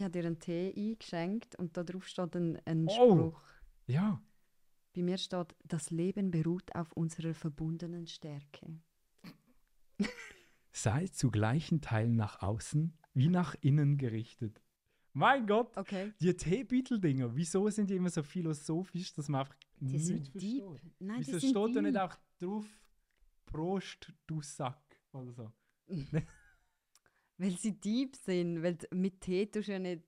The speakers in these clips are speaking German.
Ich habe dir einen Tee eingeschenkt und da drauf steht ein, ein Oh. Spruch. Ja. Bei mir steht, das Leben beruht auf unserer verbundenen Stärke. Sei zu gleichen Teilen nach außen wie nach innen gerichtet. Mein Gott! Okay. Die Teebeutel-Dinger, wieso sind die immer so philosophisch, dass man einfach Die nichts sind versteht? deep. Nein, Wieso die sind steht da nicht auch drauf, Prost, du Sack oder so? Weil sie deep sind, weil mit Tee tust du ja nicht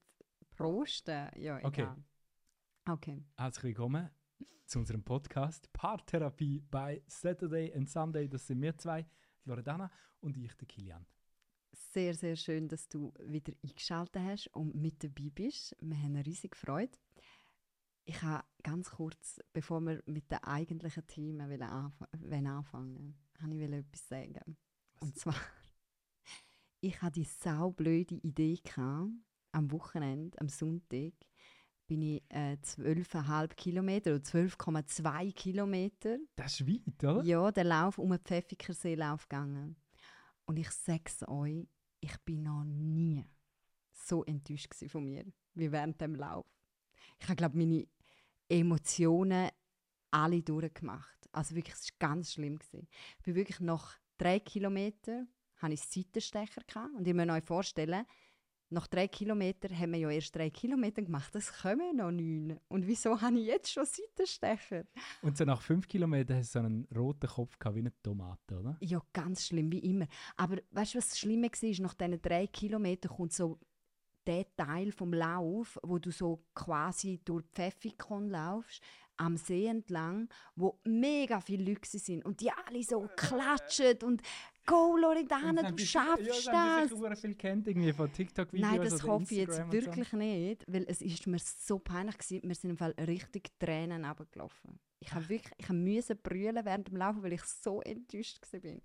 prosten. Ja, Okay. egal. Okay. Herzlich willkommen zu unserem Podcast Paartherapie bei Saturday and Sunday. Das sind wir zwei, die Loredana und ich, der Kilian. Sehr, sehr schön, dass du wieder eingeschaltet hast und mit dabei bist. Wir haben riesig Freude. Ich habe ganz kurz, bevor wir mit den eigentlichen Themen wollen anfangen wollen, ich etwas sagen. Und zwar, ich hatte die saublöde Idee gehabt, am Wochenende, am Sonntag, bin ich äh, 12,5 Kilometer oder 12,2 Kilometer Das ist weit, oder? ja, der Lauf um den Pfäffikerseelauf gegangen. Und ich sage es euch, ich bin noch nie so enttäuscht von mir wie während dem Lauf. Ich habe, glaube meine Emotionen alle durchgemacht. Also wirklich, es war ganz schlimm. Gewesen. Ich bin wirklich nach drei Kilometern hatte ich Seitenstecher gehabt. und ich muss euch vorstellen, nach drei Kilometern haben wir ja erst drei Kilometer gemacht, es kommen noch neun. Und wieso habe ich jetzt schon Seitenstecher? Und so nach fünf Kilometern hast du so einen roten Kopf gehabt, wie eine Tomate, oder? Ja, ganz schlimm, wie immer. Aber weißt du, was das Schlimme war? Nach diesen drei Kilometern kommt so der Teil vom Lauf, wo du so quasi durch die Pfäffikon laufst, am See entlang, wo mega viele Leute sind und die alle so klatschen und «Go, Loredana, du schaffst ja, das!» Ich viel kennt irgendwie von TikTok-Videos Nein, das hoffe ich jetzt und so. wirklich nicht, weil es ist mir so peinlich gewesen. Wir sind im Fall richtig Tränen runtergelaufen. Ich habe wirklich, ich musste brüllen während dem Laufen, weil ich so enttäuscht war.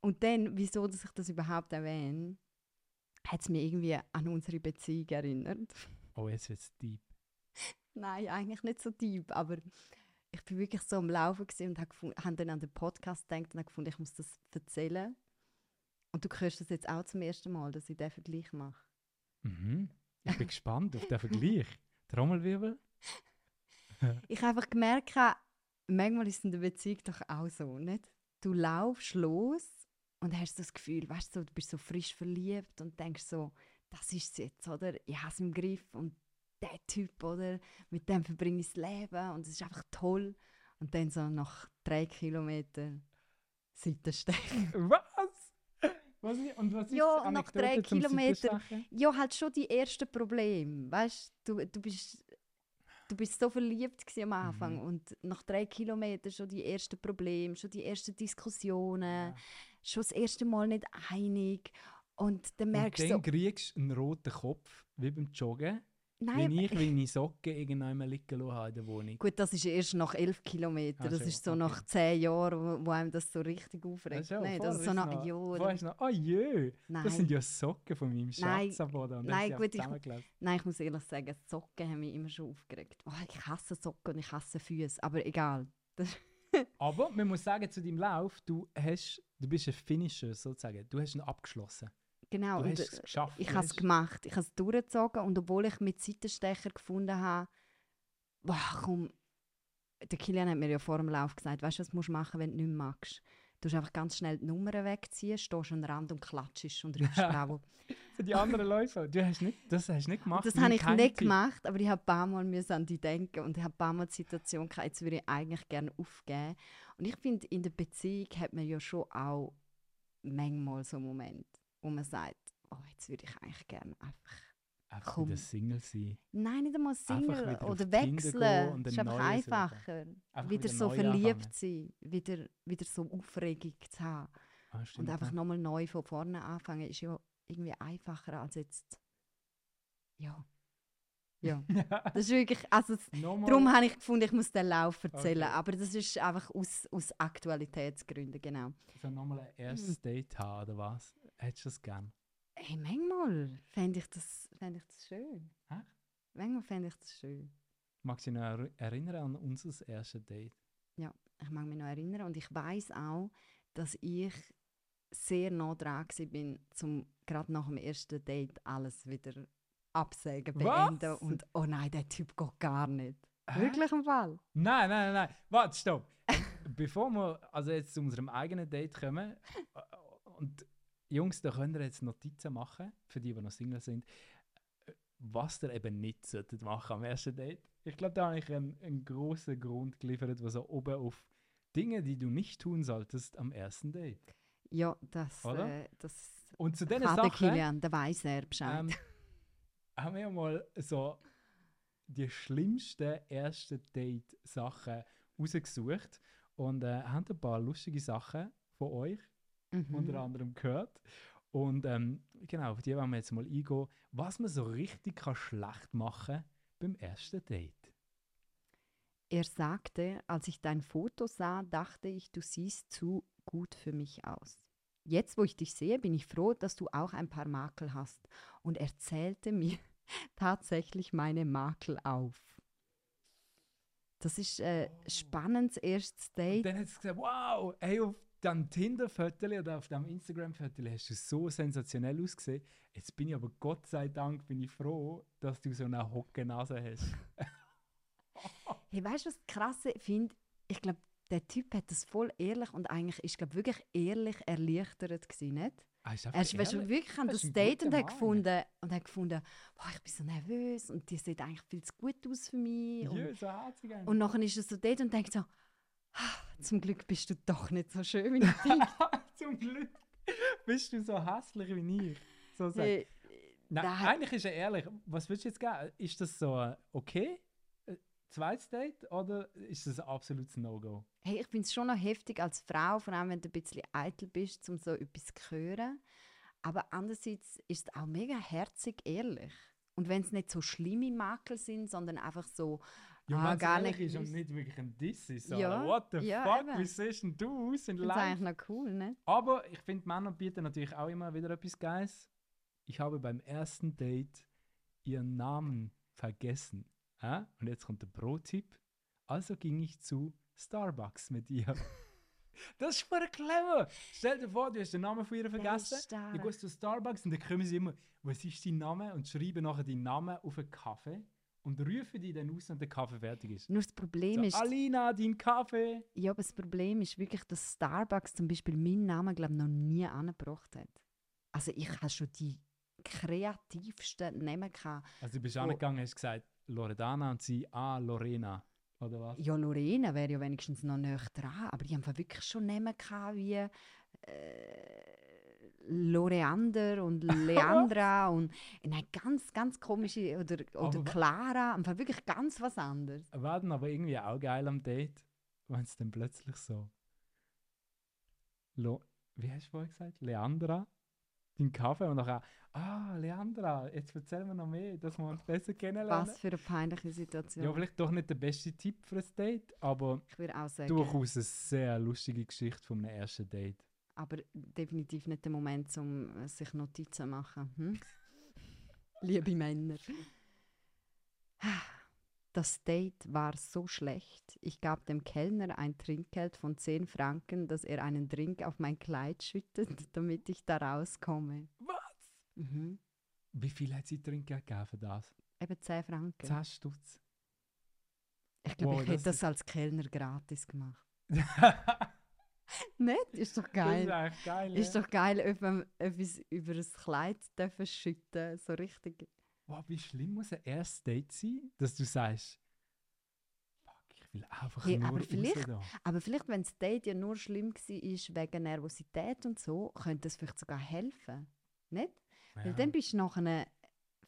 Und dann, wieso dass ich das überhaupt erwähne, hat es mich irgendwie an unsere Beziehung erinnert. Oh, jetzt wird es deep. Nein, eigentlich nicht so deep, aber ich bin wirklich so am Laufen und habe habe dann an den Podcast gedacht und habe gefunden, ich muss das erzählen. Und du hörst das jetzt auch zum ersten Mal, dass ich diesen Vergleich mache. Mhm. Ich bin gespannt auf den Vergleich. Trommelwirbel? Ich habe einfach gemerkt, manchmal ist es in der Beziehung doch auch so, nicht? Du laufst los und hast das Gefühl, weißt du, du bist so frisch verliebt und denkst so, das ist es jetzt, oder? Ich habe es im Griff und der Typ, oder? Mit dem verbringe ich das Leben und es ist einfach toll. Und dann so nach drei Kilometern Seitenstechen. Was? was ist, und was ist Ja, nach drei Kilometern. Ja, halt schon die ersten Probleme. Weißt du, du bist, du bist so verliebt am Anfang und nach drei Kilometern schon die ersten Probleme, schon die ersten Diskussionen, schon das erste Mal nicht einig. Und dann Und merkst dann du so, kriegst du einen roten Kopf, wie beim Joggen. Nein, wie ich meine Socken irgendwann liegen lassen habe in der Wohnung. gut, das ist erst nach elf Kilometern. Ah, das schon, ist so okay. nach zehn Jahren, wo, wo einem das so richtig aufregt. Ja, Nein, das ist so ist noch, ja, ist noch, oh jö, Nein. das sind ja Socken von meinem Schatz am Boden. Nein, dann gut, ich Nein, ich muss ehrlich sagen, Socken haben mich immer schon aufgeregt. Oh, ich hasse Socken und ich hasse Füße, aber egal. Das, Aber man muss sagen, zu deinem Lauf, du, hast, du bist ein Finisher sozusagen. Du hast ihn abgeschlossen. Genau. Du und, hast es geschafft. Ich habe es gemacht. Ich habe es durchgezogen und obwohl ich mit Seitenstecher gefunden habe, komm, der Kilian hat mir ja vor dem Lauf gesagt, weißt du, was musst du machen, wenn du nicht magst? Du musst einfach ganz schnell die Nummern wegziehen, stehst an den Rand und klatschst und rufst Bravo. Für die anderen Läufer. Du hast nicht, das hast du nicht gemacht. Das habe ich nicht Tipp. gemacht, aber ich habe ein paar Mal an die denken und ich habe ein paar Mal die Situation gehabt, jetzt würde ich eigentlich gerne aufgeben. Und ich finde, in der Beziehung hat man ja schon auch manchmal so Momente, wo man sagt, oh, jetzt würde ich eigentlich gerne einfach, Einfach Komm. wieder Single sein. nein, nicht einmal Single oder wechseln. Das ist ein einfach einfacher. Einfach wieder wieder so verliebt anfangen. sein, wieder, wieder so Aufregung zu haben. Ah, stimmt, Und einfach ja. nochmal neu von vorne anfangen, ist ja irgendwie einfacher als jetzt. Ja. Ja. Das ist wirklich. Also, es- darum habe ich gefunden, ich muss den Lauf erzählen. Okay. Aber das ist einfach aus, aus Aktualitätsgründen, genau. So nochmal ein erstes Date haben, oder was? Hättest du das gern? Hey, manchmal fände ich, das- fände ich das schön. Echt? Manchmal fände ich das schön. Magst du dich noch er erinnern an unser erstes Date? Ja, ich mag mich noch erinnern. Und ich weiß auch, dass ich sehr nah dran war, um gerade nach dem ersten Date alles wieder absägen, Was? beenden und oh nein, der Typ geht gar nicht. Hä? Wirklich im Fall? Nein, nein, nein, nein. Warte, stopp. Bevor wir also jetzt zu unserem eigenen Date kommen, äh, und Jungs, da könnt ihr jetzt Notizen machen, für die, die noch Single sind, äh, was ihr eben nicht solltet machen am ersten Date. Ich glaube, da habe ich einen, einen großen Grund geliefert, was so oben auf Dinge, die du nicht tun solltest am ersten Date. Ja, das, äh, das Und zu diesen Sachen Kilian, der weiß er Bescheid. ähm, haben wir mal so die schlimmsten ersten Date-Sachen rausgesucht und äh, haben ein paar lustige Sachen von euch Mhm. unter anderem gehört. Und ähm, genau, auf die wollen wir jetzt mal eingehen, was man so richtig kann schlecht machen beim ersten Date. Er sagte, als ich dein Foto sah, dachte ich, du siehst zu gut für mich aus. Jetzt, wo ich dich sehe, bin ich froh, dass du auch ein paar Makel hast. Und er zählte mir tatsächlich meine Makel auf. Das ist äh, ein spannendes erstes Und Date. dann hat sie gesagt, wow, hey, auf dem Tinder-Foto oder auf dem Instagram-Foto hast du so sensationell ausgesehen. Jetzt bin ich aber Gott sei Dank bin ich froh, dass du so eine Hockennase hast. Hey, weißt du, was Krasse finde? Ich glaube, der Typ hat das voll ehrlich und eigentlich ist glaub, wirklich ehrlich erleichtert gewesen, nicht? Ah, ist Er ist weißt wirklich an Das Date und hat gefunden, und hat gefunden, boah, ich bin so nervös und die sieht eigentlich viel zu gut aus für mich. Und, Ja, so herzig und nachher ist er so dort und denkt so, «Ah, zum Glück bist du doch nicht so schön, wie ich denke. Zum Glück bist du so hässlich wie ich. So. Hey, Nein, da- eigentlich ist er ehrlich. Was würdest du jetzt geben? Ist das so äh, okay? Äh, Zweites Date oder ist das ein absolutes No-Go? hey, ich finde es schon noch heftig als Frau, vor allem wenn du ein bisschen eitel bist, um so etwas zu hören. Aber andererseits ist es auch mega herzig ehrlich. Und wenn es nicht so schlimme Makel sind, sondern einfach so, Ja, ah, gar nicht ist und nicht wirklich ein Diss ist. So, Ja, what the ja, fuck, eben. wie siehst denn du aus in ich finde es live? eigentlich noch cool, ne? Aber ich finde, Männer bieten natürlich auch immer wieder etwas Geiles. Ich habe beim ersten Date ihren Namen vergessen. Hä? Und jetzt kommt der Pro-Tipp. Also ging ich zu Starbucks mit ihr. das ist voll clever. Stell dir vor, du hast den Namen von ihr vergessen. Du gehst zu Starbucks und dann kommen sie immer, was ist dein Name? Und schreiben nachher deinen Namen auf einen Kaffee und rufen die dann aus, wenn der Kaffee fertig ist. Nur das Problem So, ist, Alina, dein Kaffee. ja, aber das Problem ist wirklich, dass Starbucks zum Beispiel meinen Namen, glaube noch nie angebracht hat. Also ich habe schon die kreativsten Namen gehabt. Also du bist Wo- angegangen und hast gesagt, Loredana und sie, ah, Lorena. Oder was? Ja, Lorena wäre ja wenigstens noch näher dran, aber die haben wirklich schon Namen gehabt wie äh, Loreander und Leandra und nein, ganz, ganz komische, oder, oder Aber Clara, einfach wirklich ganz was anderes. War dann aber irgendwie auch geil am Date, wenn es dann plötzlich so. Lo Wie hast du vorher gesagt? Leandra? Dein Kaffee und nachher, ah, Leandra, jetzt erzähl mir noch mehr, dass wir uns besser kennenlernen. Was für eine peinliche Situation. Ja, vielleicht doch nicht der beste Tipp für ein Date, aber ich würde auch sagen, durchaus eine sehr lustige Geschichte von einem ersten Date. Aber definitiv nicht der Moment, um äh, sich Notizen zu machen. Hm? Liebe Männer. Das Date war so schlecht. Ich gab dem Kellner ein Trinkgeld von 10 Franken, dass er einen Drink auf mein Kleid schüttet, damit ich da rauskomme. Was? Mhm. Wie viel hat sie Trinkgeld gegeben für das? Eben 10 Franken. 10 Stutz. Ich glaube, Wow, ich das hätte das ist- als Kellner gratis gemacht. das Nicht? Ist doch ist geil. eigentlich geil. Ist ja. doch geil, jemandem etwas über ein Kleid dürfen schütten. So richtig. Wow, wie schlimm muss ein erstes Date sein, dass du sagst, fuck, ich will einfach Hey, nur aber vielleicht-. Aber vielleicht, wenn das Date ja nur schlimm war wegen Nervosität und so, könnte es vielleicht sogar helfen. Nicht? Weil Ja. dann bist du nachher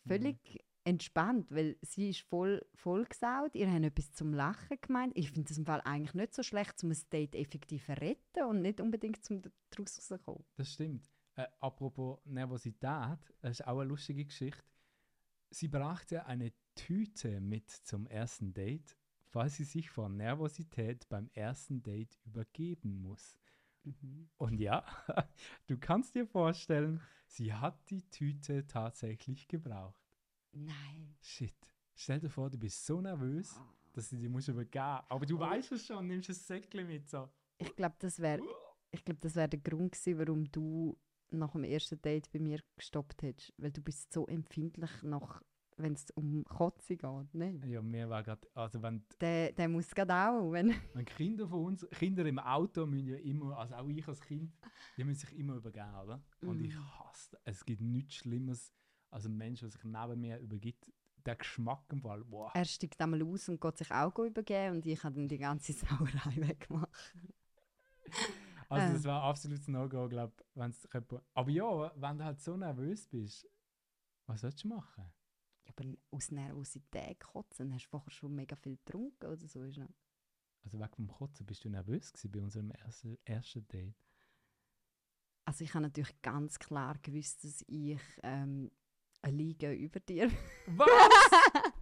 völlig entspannt, weil sie ist voll vollgesaut, ihr habt etwas zum Lachen gemeint. Ich finde das im Fall eigentlich nicht so schlecht, um ein Date effektiv zu retten und nicht unbedingt zum daraus rauszukommen. Das stimmt. Äh, apropos Nervosität, das ist auch eine lustige Geschichte. Sie brachte eine Tüte mit zum ersten Date, falls sie sich vor Nervosität beim ersten Date übergeben muss. Mhm. Und ja, du kannst dir vorstellen, sie hat die Tüte tatsächlich gebraucht. Nein. Shit. Stell dir vor, du bist so nervös, Ah. dass du die musst übergeben. Aber du weißt es schon, nimmst ein Säckchen mit so. Ich glaube, das wäre ich glaub, das wär der Grund gewesen, warum du nach dem ersten Date bei mir gestoppt hättest. Weil du bist so empfindlich nach wenn es um Kotze geht. Ne? Ja, mir war gerade, also wenn, Der, der muss gerade auch, wenn... wenn Kinder von uns, Kinder im Auto müssen ja immer, also auch ich als Kind, die müssen sich immer übergeben, oder? Und ich Mhm. hasse, es gibt nichts Schlimmeres als ein Mensch, der sich neben mir übergibt. Der Geschmack im Fall, boah. Er steigt einmal aus und geht sich auch übergeben und ich habe dann die ganze Sauerei weggemacht. Also Äh. das war absolut No-Go, glaube ich. Aber ja, wenn du halt so nervös bist, was sollst du machen? Ja, aber aus Nervosität kotzen, hast du vorher schon mega viel getrunken oder so? Ist. Also weg vom Kotzen, bist du nervös gewesen bei unserem ersten, ersten Date? Also ich habe natürlich ganz klar gewusst, dass ich ähm, eine Liga über dir... Was?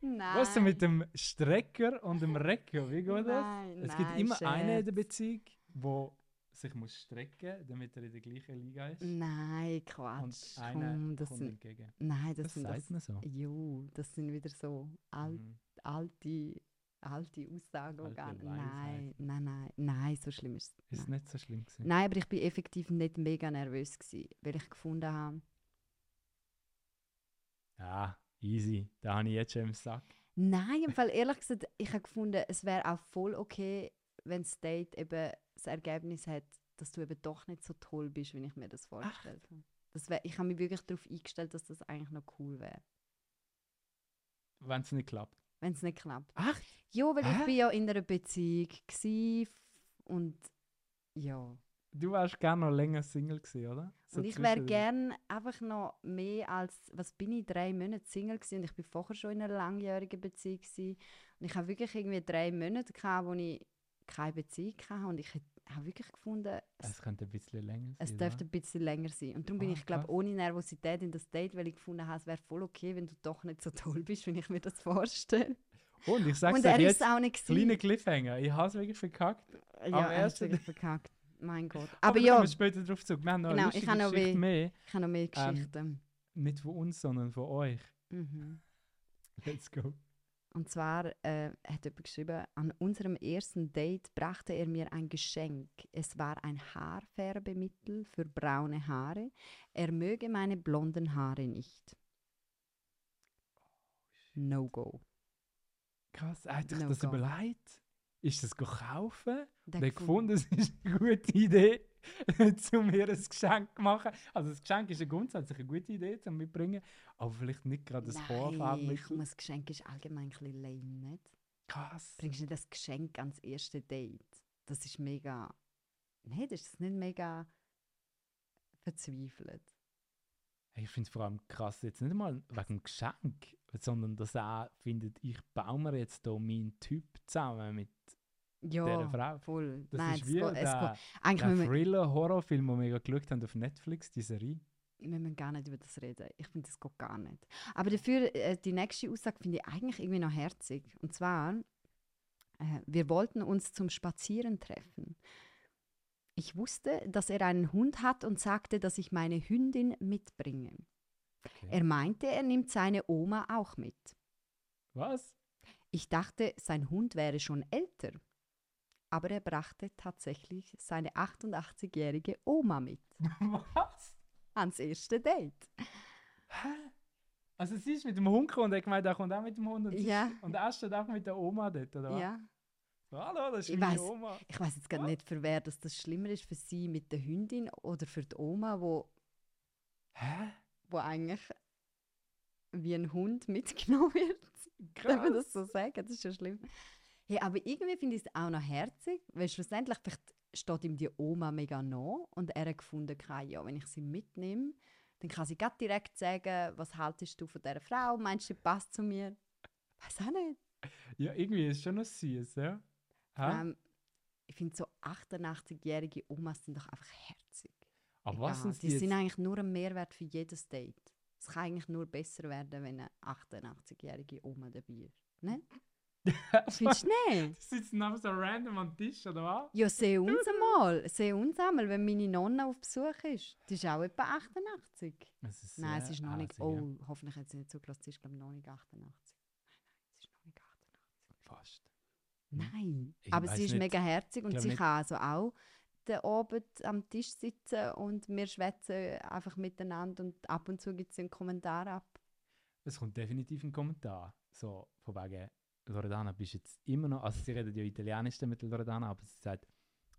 Nein. Was denn mit dem Strecker und dem Recker? Wie geht das? Nein, Es gibt nein, immer einen in der. Beziehung, der sich muss strecken damit er in der gleichen Liga ist. Nein, Und Quatsch. einer Komm, das kommt sind, entgegen. nein, das, Das, sind sagt das, man so. Jo, das sind wieder so alt, Mhm. alte, alte Aussagen. die Alte gar- Nein, nein, nein, nein, so schlimm ist es. Ist Nein. nicht so schlimm gewesen. nein, aber ich bin effektiv nicht mega nervös gewesen, weil ich gefunden habe, Ja, easy. Da habe ich jetzt schon im Sack. Nein, im Fall ehrlich gesagt, ich habe gefunden, es wäre auch voll okay, wenn das Date eben das Ergebnis hat, dass du eben doch nicht so toll bist, wie ich mir das vorgestellt habe. Das wär, ich habe mich wirklich darauf eingestellt, dass das eigentlich noch cool wäre, Wenn es nicht klappt. wenn es nicht klappt. Ach, Ja, weil Hä? ich bin ja in einer Beziehung und ja. Du wärst gerne noch länger Single gewesen, oder? So und ich wäre zwischendrin. gern einfach noch mehr als, was bin ich, drei Monate Single gewesen und ich bin vorher schon in einer langjährigen Beziehung gewesen. Und ich habe wirklich irgendwie drei Monate gehabt, wo ich keine Beziehung hatte und ich habe wirklich gefunden, es, Es könnte ein bisschen länger sein. es dürfte ein bisschen länger sein. Und darum bin Ah, ich, glaube ohne Nervosität in das Date, weil ich gefunden habe, es wäre voll okay, wenn du doch nicht so toll bist, wenn ich mir das vorstelle. Und ich sag's Und dir ist jetzt, es auch nicht kleiner. Cliffhanger. Ich habe es wirklich verkackt. Ja, er hat ersten wirklich verkackt. Mein Gott. Aber, Aber ja, kommen wir später drauf zurück. Wir haben noch Genau, ich habe noch Geschichte mehr. ich habe noch mehr Ähm, Geschichten. Nicht von uns, sondern von euch. Mhm. Let's go. Und zwar äh, hat jemand geschrieben, an unserem ersten Date brachte er mir ein Geschenk. Es war ein Haarfärbemittel für braune Haare. Er möge meine blonden Haare nicht. No go. Krass, er hat sich No das go. überlegt. Ist das kaufen? Der Der gefunden- es ist eine gute Idee, um mir ein Geschenk zu machen. Also das Geschenk ist grundsätzlich eine gute Idee zum mitbringen, aber vielleicht nicht gerade das Nein, Vorfarbmittel. komm, das Geschenk ist allgemein ein bisschen lame, nicht? Krass. Bringst du nicht das Geschenk ans erste Date? Das ist mega... Nein, das ist nicht mega verzweifelt. Ich finde es vor allem krass, jetzt nicht mal wegen dem Geschenk, sondern dass er findet, ich baue mir jetzt hier meinen Typ zusammen mit Ja, dieser Frau. voll. Das Nein, ist wie es der, der Thriller-Horrorfilm, den wir geschaut haben auf Netflix, die Serie. wir müssen gar nicht über das reden. Ich finde, das geht gar nicht. Aber dafür, äh, die nächste Aussage finde ich eigentlich irgendwie noch herzig. Und zwar, äh, wir wollten uns zum Spazieren treffen. Ich wusste, dass er einen Hund hat und sagte, dass ich meine Hündin mitbringe. Okay. Er meinte, er nimmt seine Oma auch mit. Was? Ich dachte, sein Hund wäre schon älter. Aber er brachte tatsächlich seine 88-jährige Oma mit Was? ans erste Date. Hä? Also sie ist mit dem Hund gekommen und hat gemeint, er kommt auch mit dem Hund und, Ja. ist, und er steht auch mit der Oma dort, oder was? Ja. Hallo, das ist Ich meine weiss- Oma. Ich weiß jetzt gerade Was? nicht, für wer das, das schlimmer ist, für sie mit der Hündin oder für die Oma, wo, Hä? wo eigentlich wie ein Hund mitgenommen wird. Darf man das so sagen? Das ist ja schlimm. Hey, aber irgendwie finde ich es auch noch herzig, weil schlussendlich vielleicht steht ihm die Oma mega nah und er hat gefunden, okay, ja, wenn ich sie mitnehme, dann kann sie grad direkt sagen, was haltest du von dieser Frau? Meinst du, sie passt zu mir? Weiß auch nicht. Ja, irgendwie ist schon noch süß, ja? Ähm, ich finde so 88-jährige Omas sind doch einfach herzig. Aber was Egal, sind die die sind eigentlich nur ein Mehrwert für jedes Date. Es kann eigentlich nur besser werden, wenn eine 88-jährige Oma dabei ist. Ne? Findest du nicht? Die sitzen einfach so random am Tisch, oder was? Ja, seh uns einmal. Seh uns einmal, wenn meine Nonna auf Besuch ist. Die ist auch etwa 88. Es ist Nein, sie ist noch nicht. ja. Oh, hoffentlich hat sie nicht zugelassen. Sie ist, glaube ich, noch nicht 88. Nein, nein, sie ist noch nicht 88. Fast. Nein. Ich Aber sie ist nicht. mega herzig und sie nicht. kann also auch den Abend am Tisch sitzen und wir schwätzen einfach miteinander und ab und zu gibt sie einen Kommentar ab. es kommt definitiv ein Kommentar. So, von wegen, Loredana, bist jetzt immer noch, also sie redet ja Italienisch mit Loredana, aber sie sagt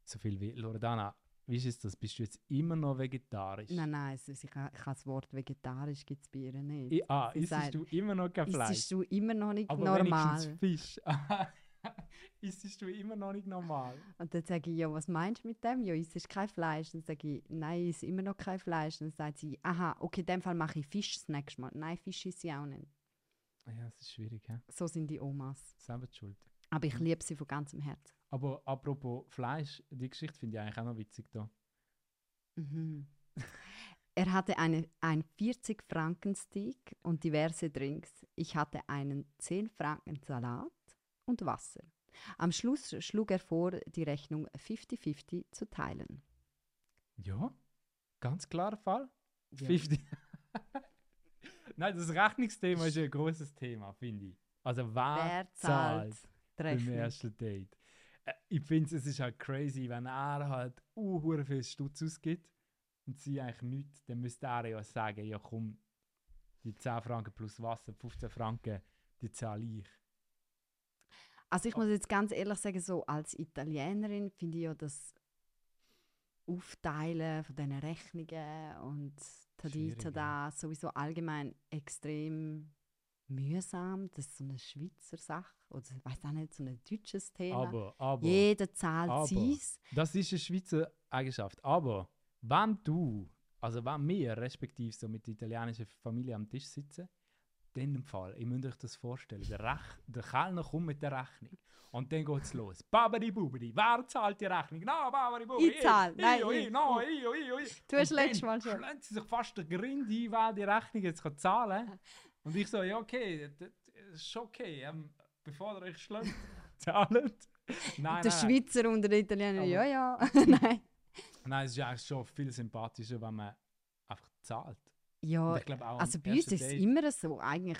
so viel wie, Loredana, wie ist es das, bist du jetzt immer noch vegetarisch? Nein, nein, also ich, ich habe das Wort vegetarisch gibt es bei ihr nicht. I, ah, isst du immer noch kein Fleisch? Isst du immer noch nicht aber normal? Fisch. isst du immer noch nicht normal? Und dann sage ich, ja, was meinst du mit dem? Ja, isst kein Fleisch. Dann sage ich, nein, ich esse immer noch kein Fleisch. Dann sagt sie, aha, okay, in dem Fall mache ich Fisch das nächste Mal. Nein, Fisch esse ich auch nicht. Ja, das ist schwierig, hä? So sind die Omas. Selber die schuld. Aber ich Mhm. liebe sie von ganzem Herzen. Aber apropos Fleisch, die Geschichte finde ich eigentlich auch noch witzig da. Mhm. Er hatte eine, ein 40-Franken-Steak und diverse Drinks. Ich hatte einen 10-Franken-Salat und Wasser. Am Schluss schlug er vor, die Rechnung 50-50 zu teilen. Ja, ganz klarer Fall. Ja. 50. Nein, das Rechnungsthema ist ein großes Thema, finde ich. Also wer, Wer zahlt die beim ersten Date? Äh, ich finde es ist halt crazy, wenn er halt uh, viel Stutz ausgibt und sie eigentlich nichts, dann müsste er ja sagen, ja komm, die 10 Franken plus Wasser, 15 Franken, die zahle ich. Also ich muss jetzt ganz ehrlich sagen, so als Italienerin finde ich ja das Aufteilen von diesen Rechnungen und Tadi, Tada sowieso allgemein extrem mühsam. Das ist so eine Schweizer Sache oder ich weiß auch nicht, so ein deutsches Thema. Aber, aber, Jeder zahlt aber- seins. das ist eine Schweizer Eigenschaft. Aber, wenn du, also wenn wir respektive so mit der italienischen Familie am Tisch sitzen, dann im Fall, ihr müsst euch das vorstellen, der, Rech der Kellner kommt mit der Rechnung und dann geht es los. Babadi Bubadi, wer zahlt die Rechnung? No, Babadi Bubadi. Ich zahle. Nein, ich, ich. ich, no, ich, ich, ich. Du hast letztes dann Mal schon. schlägt sie sich fast der Grind ein, wer die Rechnung jetzt kann zahlen kann. Und ich so, ja okay, das ist okay, ähm, bevor ihr euch schlägt, zahlt. Nein, der nein, nein. Schweizer und der Italiener, Aber- ja, ja. Nein. Nein, es ist eigentlich schon viel sympathischer, wenn man einfach zahlt. Ja, also bei uns ist es immer so. Eigentlich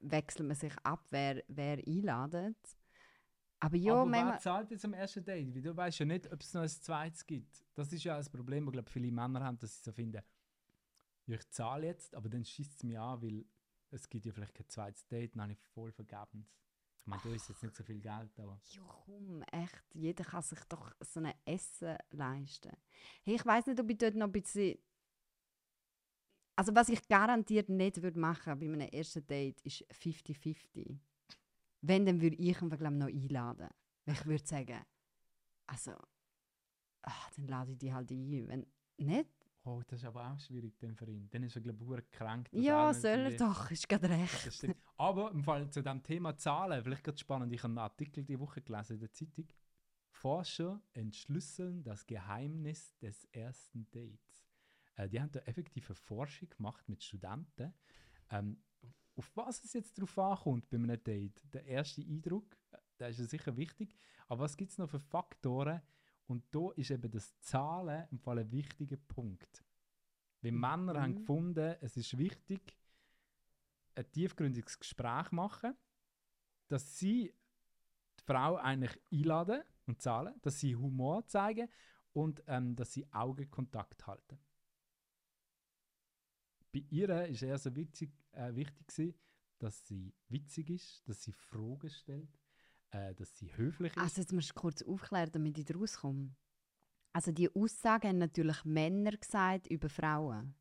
wechselt man sich ab, wer, wer einladet. Aber ja, aber wer zahlt jetzt am ersten Date? Weil du weißt ja nicht, ob es noch ein zweites gibt. Das ist ja ein Problem, das glaube viele Männer haben, dass sie so finden, ja, ich zahle jetzt, aber dann schießt es mich an, weil es gibt ja vielleicht kein zweites Date, dann habe ich voll vergebens. Ich meine, da ist jetzt nicht so viel Geld, aber Ja, komm, echt. Jeder kann sich doch so ein Essen leisten. Hey, ich weiß nicht, ob ich dort noch ein bisschen. Also, was ich garantiert nicht würde machen bei einem ersten Date, ist 50-50. Wenn, dann würde ich ihn, glaube noch einladen. Ich würde sagen, also, ach, dann lade ich die halt ein. Wenn nicht, oh, das ist aber auch schwierig dann für ihn. Dann ist er, glaube ich, dass ja, soll er doch, ist gerade recht. Aber im Fall zu dem Thema Zahlen, vielleicht ganz spannend, ich habe einen Artikel die Woche gelesen in der Zeitung. Forscher entschlüsseln das Geheimnis des ersten Dates. Äh, die haben da effektiv eine Forschung gemacht mit Studenten. Ähm, auf was es jetzt drauf ankommt bei einem Date. Der erste Eindruck, äh, der ist ja sicher wichtig. Aber was gibt es noch für Faktoren? Und da ist eben das Zahlen im Fall ein wichtiger Punkt. Weil Männer haben Mhm. gefunden, es ist wichtig, ein tiefgründiges Gespräch machen, dass sie die Frau eigentlich einladen und zahlen, dass sie Humor zeigen und ähm, dass sie Augenkontakt halten. Bei ihr ist eher so witzig, äh, wichtig, gewesen, dass sie witzig ist, dass sie Fragen stellt, äh, dass sie höflich ist. Also, jetzt musst du kurz aufklären, damit ich rauskomme. Also, die Aussagen haben natürlich Männer gesagt über Frauen.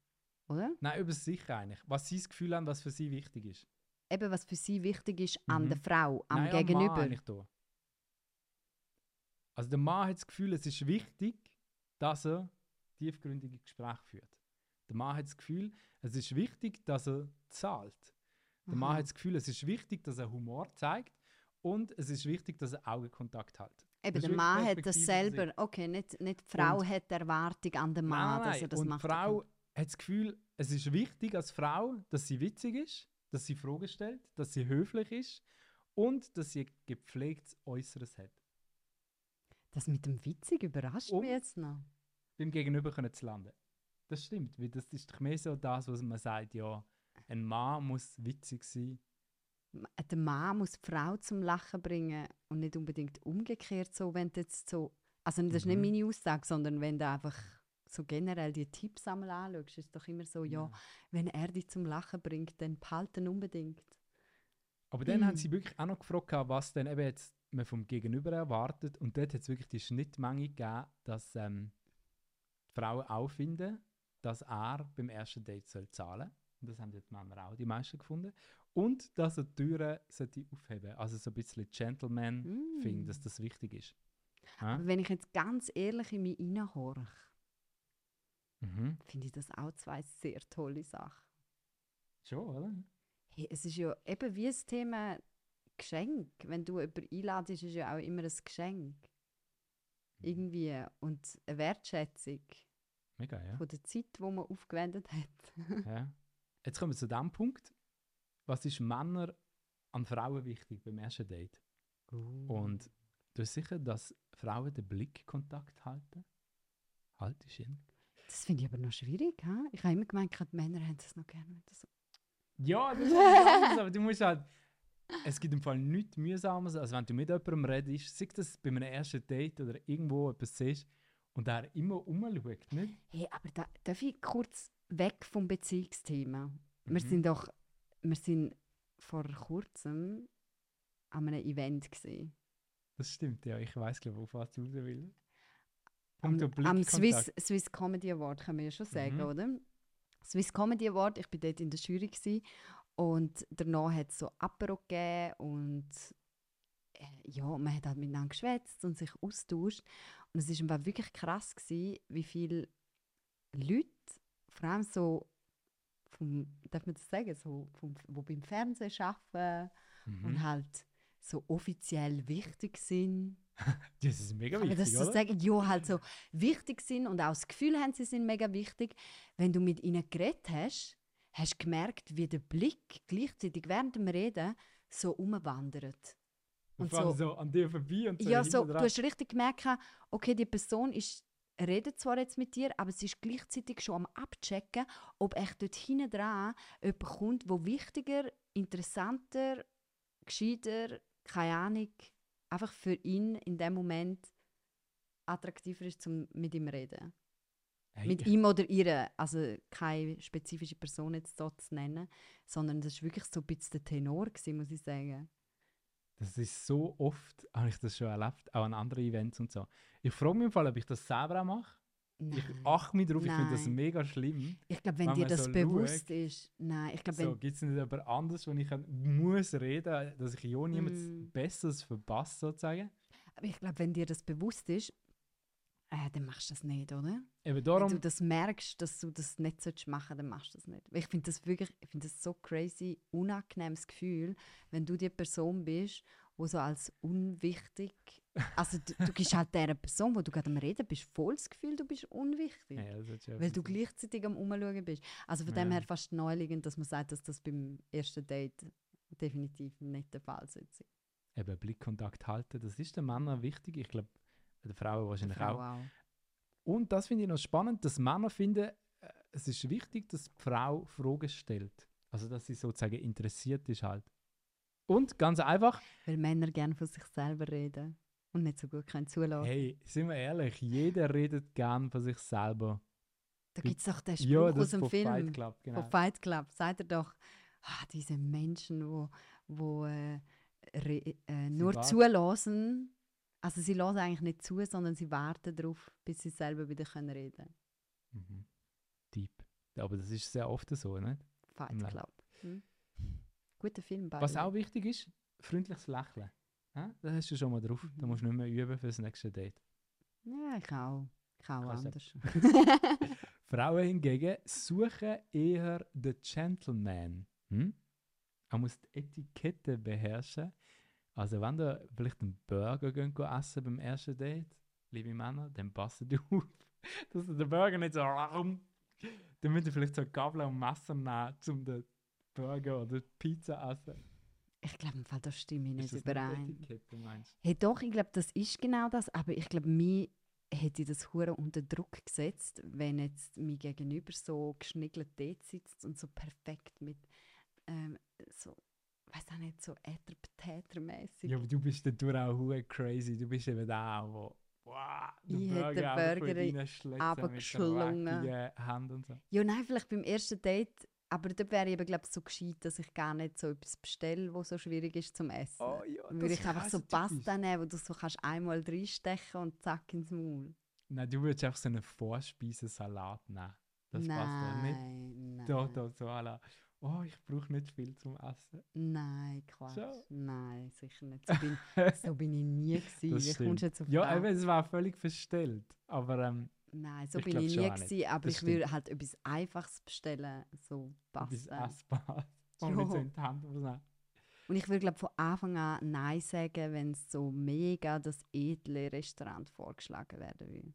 Oder? Nein, über sich eigentlich. Was sie das Gefühl haben, was für sie wichtig ist. Eben, was für sie wichtig ist an Mhm. der Frau, am Nein, Mann Gegenüber. eigentlich da. Also der Mann hat das Gefühl, es ist wichtig, dass er tiefgründige Gespräche führt. Der Mann hat das Gefühl, es ist wichtig, dass er zahlt. Der Mann Aha. hat das Gefühl, es ist wichtig, dass er Humor zeigt und es ist wichtig, dass er Augenkontakt hat. Eben, der Mann hat das selber. Okay, nicht, nicht die Frau Und- hat die Erwartung an den Mann, dass er das und macht. die Frau hat das Gefühl, es ist wichtig als Frau, dass sie witzig ist, dass sie Fragen stellt, dass sie höflich ist und dass sie ein gepflegtes Äußeres hat. Das mit dem Witzig überrascht Um- mich jetzt noch. beim Gegenüber können zu landen. Das stimmt, weil das ist doch mehr so das, was man sagt, ja, ein Mann muss witzig sein. Ma- Der Mann muss die Frau zum Lachen bringen und nicht unbedingt umgekehrt so, wenn du jetzt so... Also das ist nicht Mhm. meine Aussage, sondern wenn du einfach so generell die Tipps einmal anschaust, ist es doch immer so, ja, wenn er dich zum Lachen bringt, dann behalten unbedingt. Aber dann haben Mm. sie wirklich auch noch gefragt, was dann eben jetzt man vom Gegenüber erwartet. Und dort hat es wirklich die Schnittmenge gegeben, dass ähm, die Frauen auch finden, dass er beim ersten Date soll zahlen Und das haben jetzt die Männer auch die meisten gefunden. Und dass er die Türen sollte aufheben Also so ein bisschen Gentleman Mm. finden, dass das wichtig ist. Ja? Aber wenn ich jetzt ganz ehrlich in mich hineinhorche, Mhm. finde ich das auch zwei sehr tolle Sachen. Schon, oder? Hey, es ist ja eben wie das Thema Geschenk. Wenn du jemanden einladest, ist es ja auch immer ein Geschenk. Irgendwie. Und eine Wertschätzung Mega, ja. von der Zeit, die man aufgewendet hat. ja. Jetzt kommen wir zu dem Punkt. Was ist Männer an Frauen wichtig beim ersten Date? Und du bist sicher, dass Frauen den Blickkontakt halten? Haltest du ihn? Das finde ich aber noch schwierig. Ha? Ich habe immer gemeint, gerade die Männer haben das noch gerne. das So. Ja, das ist anderes, aber du musst halt. Es gibt im Fall nichts Mühsames, als wenn du mit jemandem redest, sei das bei einem ersten Date oder irgendwo etwas siehst und der immer umschaut, nicht? Hey, aber da, darf ich kurz weg vom Beziehungsthema? Wir Mhm. sind doch, wir sind vor kurzem an einem Event gesehen. Das stimmt, ja. Ich weiß, glaube auf was du raus willst. Am, am. Swiss, Swiss Comedy Award, kann man ja schon sagen, Mhm. oder? Swiss Comedy Award, ich war dort in der Jury gewesen, und danach hat es so Apero gegeben und äh, ja, man hat halt miteinander geschwätzt und sich austauscht. Und es war wirklich krass, gewesen, wie viele Leute, vor allem so, vom, darf man das sagen, so vom, wo beim Fernsehen arbeiten Mhm. und halt so offiziell wichtig sind. Das ist mega wichtig, das so oder? sagen? Ja, halt so wichtig sind und auch das Gefühl haben, sie sind mega wichtig. Wenn du mit ihnen geredet hast, hast du gemerkt, wie der Blick gleichzeitig während dem Reden so umwandert. Und Und so, so an dir vorbei und so ja, so, du hast richtig gemerkt, okay, die Person ist, redet zwar jetzt mit dir, aber sie ist gleichzeitig schon am Abchecken, ob echt dort hinten dran jemand kommt, der wichtiger, interessanter, gescheiter, keine Ahnung, einfach für ihn in dem Moment attraktiver ist, zum mit ihm reden. Hey, Mit ihm oder ihr, also keine spezifische Person jetzt dort zu nennen, sondern das war wirklich so ein bisschen der Tenor, gewesen, muss ich sagen. Das ist so oft, habe ich das schon erlebt, auch an anderen Events und so. Ich frage mich im Fall, ob ich das selber auch mache. Ich Nein. achte mich drauf, ich finde das Nein. mega schlimm. Ich glaube, wenn wenn dir das so bewusst ist, nein, ich glaube, So, gibt es nicht jemand anderes, wo ich muss reden, dass ich ja niemand Mm. Besseres verpasse, sozusagen? aber ich glaube, wenn dir das bewusst ist, äh, dann machst du das nicht, oder? Eben Wenn darum, du das merkst, dass du das nicht solltest machen, dann machst du das nicht. Ich finde das wirklich, ich finde das so crazy, unangenehmes Gefühl, wenn du die Person bist, wo so als unwichtig, also du, du gibst halt der Person, wo du gerade am Reden bist, voll das Gefühl, du bist unwichtig. ja, schon Weil du gleichzeitig am Umschauen bist. Also von dem Ja. her fast naheliegend, dass man sagt, dass das beim ersten Date definitiv nicht der Fall sein sollte. Eben Blickkontakt halten, das ist den Männern wichtig. Ich glaube, den Frauen wahrscheinlich Frau auch. auch. Und das finde ich noch spannend, dass Männer finden, äh, es ist wichtig, dass die Frau Fragen stellt. Also, dass sie sozusagen interessiert ist halt. Und ganz einfach, Weil Männer gerne von sich selber reden und nicht so gut können zulassen. hey, sind wir ehrlich, jeder redet gern von sich selber. da gibt es doch den Spruch Ja, aus dem Film. Fight Club, genau. Von Fight Club. Sagt er doch, ah, diese Menschen, wo, wo äh, re, äh, nur zulassen. Also sie lassen eigentlich nicht zu, sondern sie warten darauf, bis sie selber wieder können reden Mhm. Deep. Aber das ist sehr oft so, nicht? Fight. Club. Hm? Guter Film, by Was auch wichtig ist, freundliches Lächeln. Ja? Da hast du schon mal drauf. Da Mhm. musst du nicht mehr üben für das nächste Date. Ja, ich auch. Ich auch Kannst anders. Frauen hingegen suchen eher den Gentleman. Hm? Er muss die Etikette beherrschen. Also wenn ihr vielleicht einen Burger gehen, essen beim ersten Date, liebe Männer, dann passt auf, dass ihr den Burger nicht so. Dann müsst ihr vielleicht so Gabel und Messer nehmen, um den Burger oder die Pizza essen. ich glaube, im Fall, da stimme ich nicht Ist das nicht überein. Hey, doch, ich glaube, das ist genau das. Aber ich glaube, mir hätte das hure unter Druck gesetzt, wenn jetzt mir gegenüber so geschniggelt dort sitzt und so perfekt mit ähm, so, weiß auch nicht, so Äther-Täter-mäßig. Ja, aber du bist dadurch auch crazy. Du bist eben der, wo wow, den Burger der runtergeschlungen. dreckigen Hand und so. Ja, nein, vielleicht beim ersten Date. Aber dort wäre ich eben, glaube ich, so gescheit, dass ich gar nicht so etwas bestelle, was so schwierig ist zum Essen. Oh ja, Dann würde ich einfach so Pasta nehmen, wo du so kannst einmal reinstechen und zack ins Maul. Nein, du würdest einfach so einen Vorspeisensalat nehmen. Das passt ja nicht. nein, nein. Da, da, so à la, oh, ich brauche nicht viel zum Essen. Nein, Quatsch. So. Nein, sicher nicht. So bin, so bin ich nie gewesen. Ja, eben, es war völlig verstellt. Aber ähm, Nein, so ich bin glaub ich nie gewesen, aber Das ich stimmt. würde halt etwas Einfaches bestellen, so Pasta. essbar. Und so in die Hand. Und ich würde glaube von Anfang an Nein sagen, wenn es so mega das edle Restaurant vorgeschlagen werden will.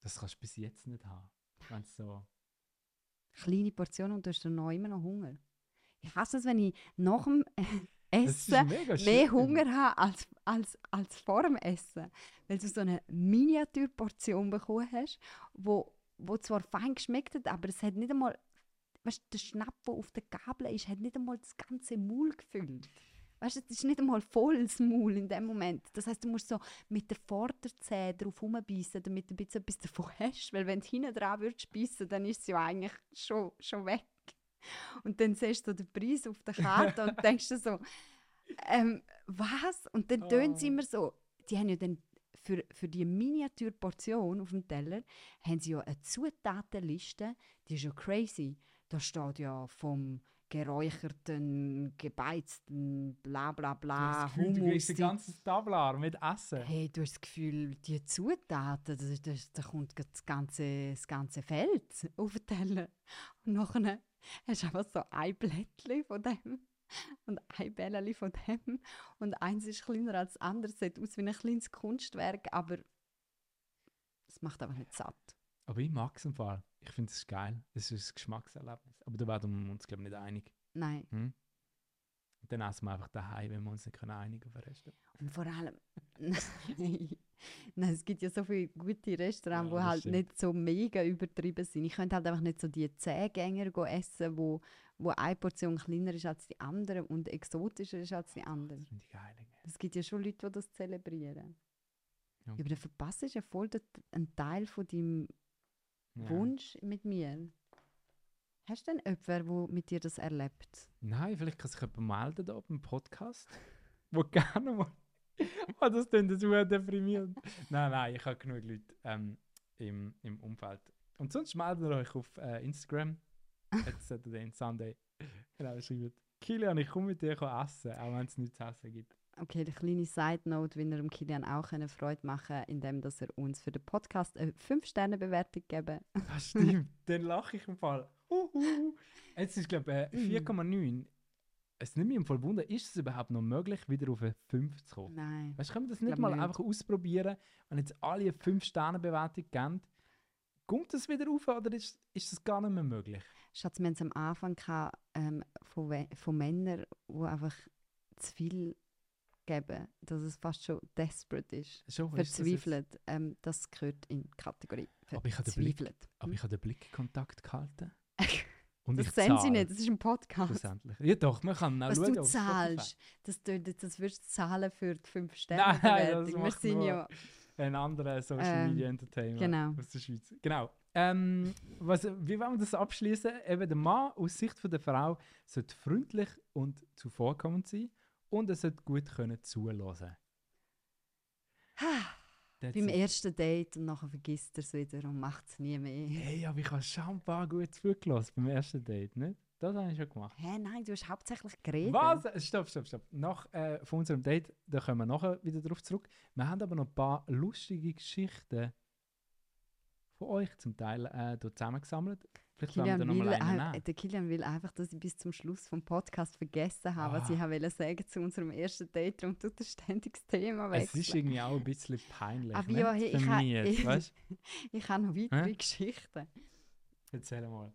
Das kannst du bis jetzt nicht haben. Wenn so, Kleine Portionen und du hast dann noch immer noch Hunger. Ich hasse es, wenn ich nach dem Essen mehr. Hunger habe als, als, als vor dem Essen. Weil du so eine Miniaturportion bekommen hast, wo, wo zwar fein geschmeckt hat, aber es hat nicht einmal, weißt du, der Schnapp, der auf der Gabel ist, hat nicht einmal das ganze Maul gefüllt. Weißt du, es ist nicht einmal voll das Maul in dem Moment. Das heißt, du musst so mit den Vorderzähnen drauf rumbeissen, damit du ein bisschen etwas davon hast. Weil wenn du hinten dran würdest beißen, dann ist es ja eigentlich schon, schon weg. Und dann siehst du den Preis auf der Karte und denkst dir so, ähm, was? Und dann tönt es Oh. immer so, die haben ja dann für, für die Miniaturportion auf dem Teller, haben sie ja eine Zutatenliste, die ist ja crazy. Da steht ja vom geräucherten, gebeizten, bla bla Du bla, hast das Gefühl, du Hummus. kriegst ein die- ganzes Tablar mit Essen. Hey, du hast das Gefühl, die Zutaten, das, das, da kommt das ganze, das ganze Feld auf den Teller. Und nachher hast du einfach so ein Blättchen von dem und ein Bällchen von dem. Und eins ist kleiner als das andere, sieht aus wie ein kleines Kunstwerk, aber es macht einfach nicht satt. Aber ich mag es im Fall. Ich finde es geil. Es ist ein Geschmackserlebnis. Aber da werden wir uns, glaube ich, nicht einig. Nein. Hm? Dann essen wir einfach daheim, wenn wir uns nicht können einigen können auf den Rest. Und vor allem, nein, es gibt ja so viele gute Restaurants, Ja, die halt stimmt. nicht so mega übertrieben sind. Ich könnte halt einfach nicht so die Zehngänger go essen, wo, wo eine Portion kleiner ist als die andere und exotischer ist als die andere. Das finde ich geil. Es gibt ja schon Leute, die das zelebrieren. Ja, aber dann verpasst du ja voll den- einen Teil von deinem Ja. Wunsch mit mir. Hast du denn jemanden, der mit dir das erlebt? Nein, vielleicht kann sich jemand melden da beim Podcast, wo gerne mal... oh, das klingt jetzt sehr deprimierend. nein, nein, ich habe genug Leute ähm, im, im Umfeld. Und sonst meldet ihr euch auf äh, Instagram, at Saturday and Sunday. Genau, schreibt, Kilian, ich komme mit dir essen, auch wenn es nichts zu essen gibt. Okay, eine kleine Side-Note, wie wir dem Kilian auch eine Freude machen indem dass er uns für den Podcast eine 5-Sterne-Bewertung geben Das stimmt, dann lache ich im Fall. Jetzt ist, glaube ich, äh, 4,9. Es nimmt mich im Fall Wunder, ist es überhaupt noch möglich, wieder auf eine 5 zu kommen? Nein. Weißt du, können wir das nicht mal nicht. einfach ausprobieren, wenn jetzt alle eine 5-Sterne-Bewertung geben? Kommt das wieder rauf oder ist, ist das gar nicht mehr möglich? Schatz, wir haben es am Anfang gehabt, ähm, von, von Männern, die einfach zu viel geben, dass es fast schon desperate ist. Schon, ist das Verzweifelt. ähm, das gehört in die Kategorie Blick- verzweifelt. Aber ich habe den Blickkontakt gehalten. Hm? Und das sehen sie nicht, das ist ein Podcast. Ja doch, man kann auch Was schauen du zahlst, das tönt als würdest du zahlen für die 5 Nein, Sterne das Bewertung. Wir sind ja Ein anderer Social Ähm, Media Entertainer genau. aus der Schweiz. Genau. Ähm, was, wie wollen wir das abschließen? Eben der Mann aus Sicht von der Frau sollte freundlich und zuvorkommend sein und er sollte gut können. That's beim ersten Date und nachher vergisst er es wieder und macht es nie mehr. Hey, aber ich habe schon ein paar gut zugelassen beim ersten Date, nicht? Das habe ich schon gemacht. Hä, nein, du hast hauptsächlich geredet. Was? Stopp, stopp, stopp. Nach äh, von unserem Date, da kommen wir nachher wieder drauf zurück. Wir haben aber noch ein paar lustige Geschichten von euch zum Teil äh, zusammengesammelt. Vielleicht Kilian will, ein- nehmen. der Kilian will einfach, dass ich bis zum Schluss vom Podcast vergessen habe, was Ah. ich habe sagen zu unserem ersten Date. Darum tut er ständig das Thema Es ist irgendwie auch ein bisschen peinlich. Aber ja, hey, ich jetzt, weißt Ich habe noch weitere? Geschichten. Erzähl mal.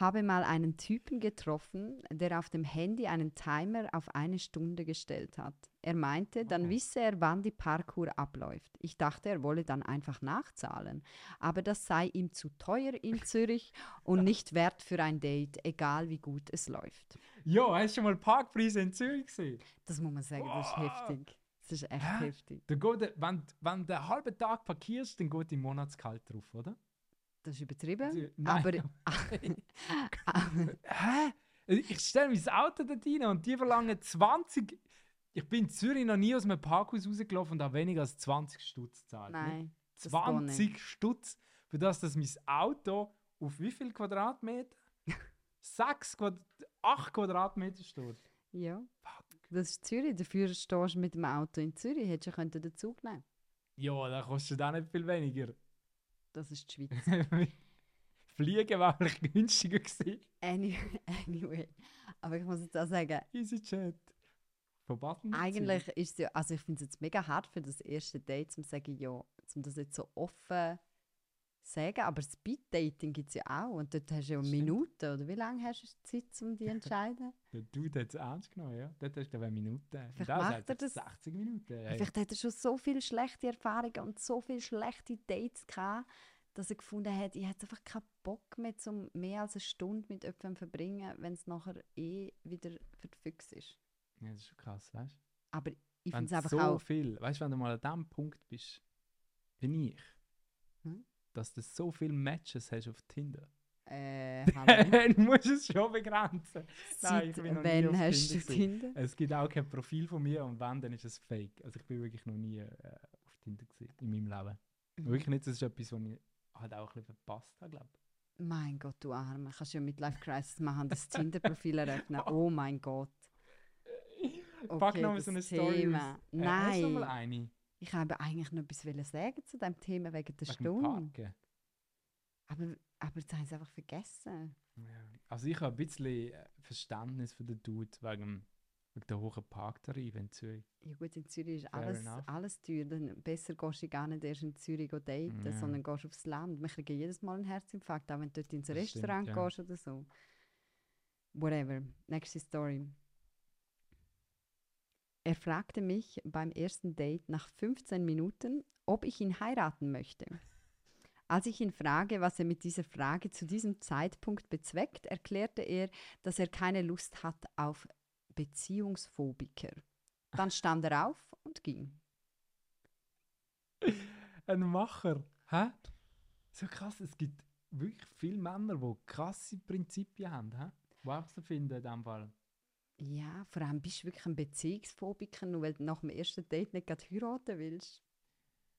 Habe mal einen Typen getroffen, der auf dem Handy einen Timer auf eine Stunde gestellt hat. Er meinte, dann Oh. wisse er, wann die Parkour abläuft. Ich dachte, er wolle dann einfach nachzahlen. Aber das sei ihm zu teuer in Zürich und nicht wert für ein Date, egal wie gut es läuft. Ja, hast du schon mal Parkpreise in Zürich gesehen? Das muss man sagen, das ist Wow. heftig. Das ist echt Hä? heftig. Da geht, wenn, wenn du einen halben Tag parkierst, dann geht dein Monatsgehalt drauf, oder? Das ist übertrieben. Aber, Nein. aber Hä? Ich stelle mein Auto dort rein und die verlangen 20. Ich bin in Zürich noch nie aus einem Parkhaus rausgelaufen und habe weniger als 20 Stutz gezahlt. ne? nein, das geht 20 Stutz, für das, dass mein Auto auf wie viel Quadratmeter? 6 Quad 8 Quadratmeter steht. ja. Fuck. Das ist Zürich. Dafür stehst du mit dem Auto in Zürich. Hättest du den Zug nehmen Ja, da kostet auch nicht viel weniger. Das ist die Schweiz. Fliegen war vielleicht günstiger gewesen. Anyway, anyway. Aber ich muss jetzt auch sagen, EasyJet. Nach eigentlich ist es ja, also ich finde es jetzt mega hart für das erste Date, zum sagen, ja, um das jetzt so offen sagen, aber Speed-Dating gibt es ja auch und dort hast du ja Stimmt. Minuten, oder wie lange hast du Zeit, um die zu entscheiden? Der Dude hat es ernst genommen, ja. Dort hast du eine Minute. Vielleicht macht er das- 60 Minuten. Hey. Vielleicht hat er schon so viele schlechte Erfahrungen und so viele schlechte Dates gehabt, dass er gefunden hat, ich hätte einfach keinen Bock mehr, um mehr als eine Stunde mit jemandem zu verbringen, wenn es nachher eh wieder für die Füchse ist. Ja, das ist schon krass, weißt du? Aber ich finde es einfach so auch... viel, weißt du, wenn du mal an dem Punkt bist, wie ich, Hm? Dass du so viele Matches hast auf Tinder, Äh, dann musst du es schon begrenzen. Nein, ich Seit bin noch nie wann auf hast Tinder du gewesen. Tinder? Es gibt auch kein Profil von mir und wenn, dann ist es fake. Also ich bin wirklich noch nie äh, auf Tinder gewesen, in meinem Leben. Mhm. Wirklich nicht, das ist etwas, was ich halt auch ein bisschen verpasst habe, glaube Mein Gott, du Arme. Kannst ja Midlife Crisis machen, das Tinder-Profil eröffnen. Oh mein Gott. ich. Pack Okay, noch mal so eine Story Thema. aus. Äh, noch mal Nein, eine? Ich habe eigentlich noch etwas sagen zu diesem Thema wegen der Wegen dem Stunde. Aber, aber jetzt haben sie einfach vergessen. Ja. Also ich habe ein bisschen äh, Verständnis für den Dude wegen, wegen der hohen Parktarif in Zürich. Ja gut, in Zürich ist Fair alles, enough. alles teuer. Dann besser gehst du gar nicht erst in Zürich daten, Ja. sondern gehst aufs Land. Wir kriegen jedes Mal einen Herzinfarkt, auch wenn du dort ins Das stimmt, Restaurant ja. gehst oder so. Whatever. Nächste Story. Er fragte mich beim ersten Date nach 15 Minuten, ob ich ihn heiraten möchte. Als ich ihn frage, was er mit dieser Frage zu diesem Zeitpunkt bezweckt, erklärte er, dass er keine Lust hat auf Beziehungsphobiker. Dann stand er auf und ging. Ein Macher, hä? So krass, es gibt wirklich viele Männer, die krasse Prinzipien haben, hä? Die auch so finden in dem Fall. Ja, vor allem bist du wirklich ein Beziehungsphobiker, nur weil du nach dem ersten Date nicht gerade heiraten willst.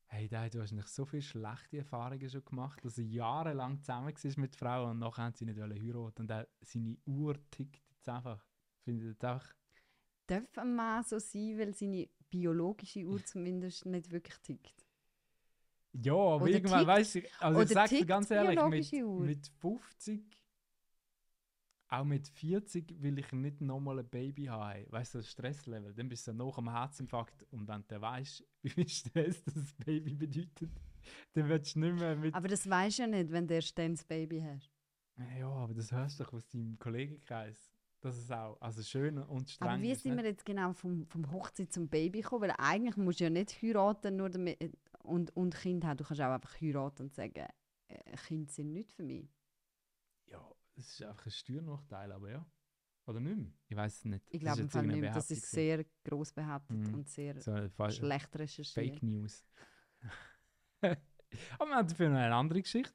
Hey, da du hast nicht so viele schlechte Erfahrungen schon gemacht, dass er jahrelang zusammen war mit Frauen und nachher haben sie nicht wollen heiraten und auch seine Uhr tickt jetzt einfach. Findet jetzt einfach, Darf ein Mann so sein, weil seine biologische Uhr zumindest nicht wirklich tickt? ja, aber irgendwann, weißt du, also ich sag's dir ganz ehrlich, mit, mit 50, auch mit 40 will ich nicht nochmal ein Baby haben. Weißt du, das Stresslevel, dann bist du nach dem Herzinfarkt und wenn du weißt, wie viel Stress das Baby bedeutet, dann willst du nicht mehr mit. Aber das weisst du ja nicht, wenn du erst dann das Baby hast. Ja, aber das hörst du doch aus deinem Kollegenkreis. Das ist auch also schön und streng. Aber wie sind nicht? wir jetzt genau vom, vom Hochzeit zum Baby gekommen? Weil eigentlich musst du ja nicht heiraten nur damit, und, und Kind haben. Du kannst auch einfach heiraten und sagen, äh, Kinder sind nicht für mich. Ja, es ist einfach ein Steuernachteil, aber ja. Oder nicht mehr? Ich weiß es nicht. Ich Das glaube ist im jetzt Fall nicht irgendeine mehr. Das ist sehr gross behauptet Mhm. und sehr so schlecht recherchiert. Fake News. aber wir haben dafür noch eine andere Geschichte.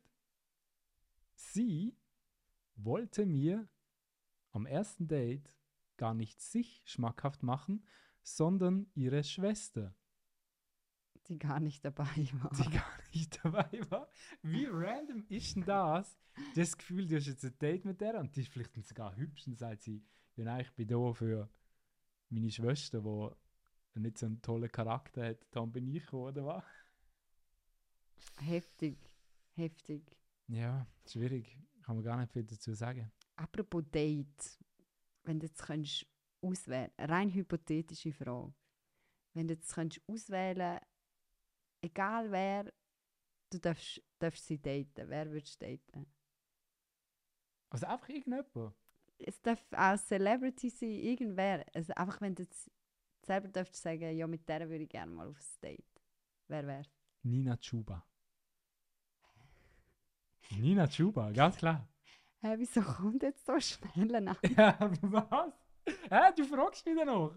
Sie wollte mir am ersten Date gar nicht sich schmackhaft machen, sondern ihre Schwester, Die gar nicht dabei war. die gar nicht dabei war. Wie random ist denn das? Du hast das Gefühl, du hast jetzt ein Date mit der und die ist vielleicht sogar hübsch und sagt sie, ja nein, ich bin da für meine Schwester, die nicht so einen tollen Charakter hat, dann bin ich gekommen, oder was? Heftig. Heftig. Ja, schwierig. Kann man gar nicht viel dazu sagen. Apropos Date. Wenn du jetzt könntest auswählen, rein hypothetische Frage. Wenn du jetzt könntest auswählen, egal wer, du darfst, darfst sie daten. Wer würdest du daten? Also einfach irgendjemand. Es darf auch Celebrity sein, irgendwer. Also einfach, wenn du jetzt selber darfst sagen, ja, mit der würde ich gerne mal aufs Date. Wer wär's? Nina Chuba. Nina Chuba, ganz klar. Hä, wieso kommt jetzt so schnell nach? Ja, was? Hä, du fragst mich noch?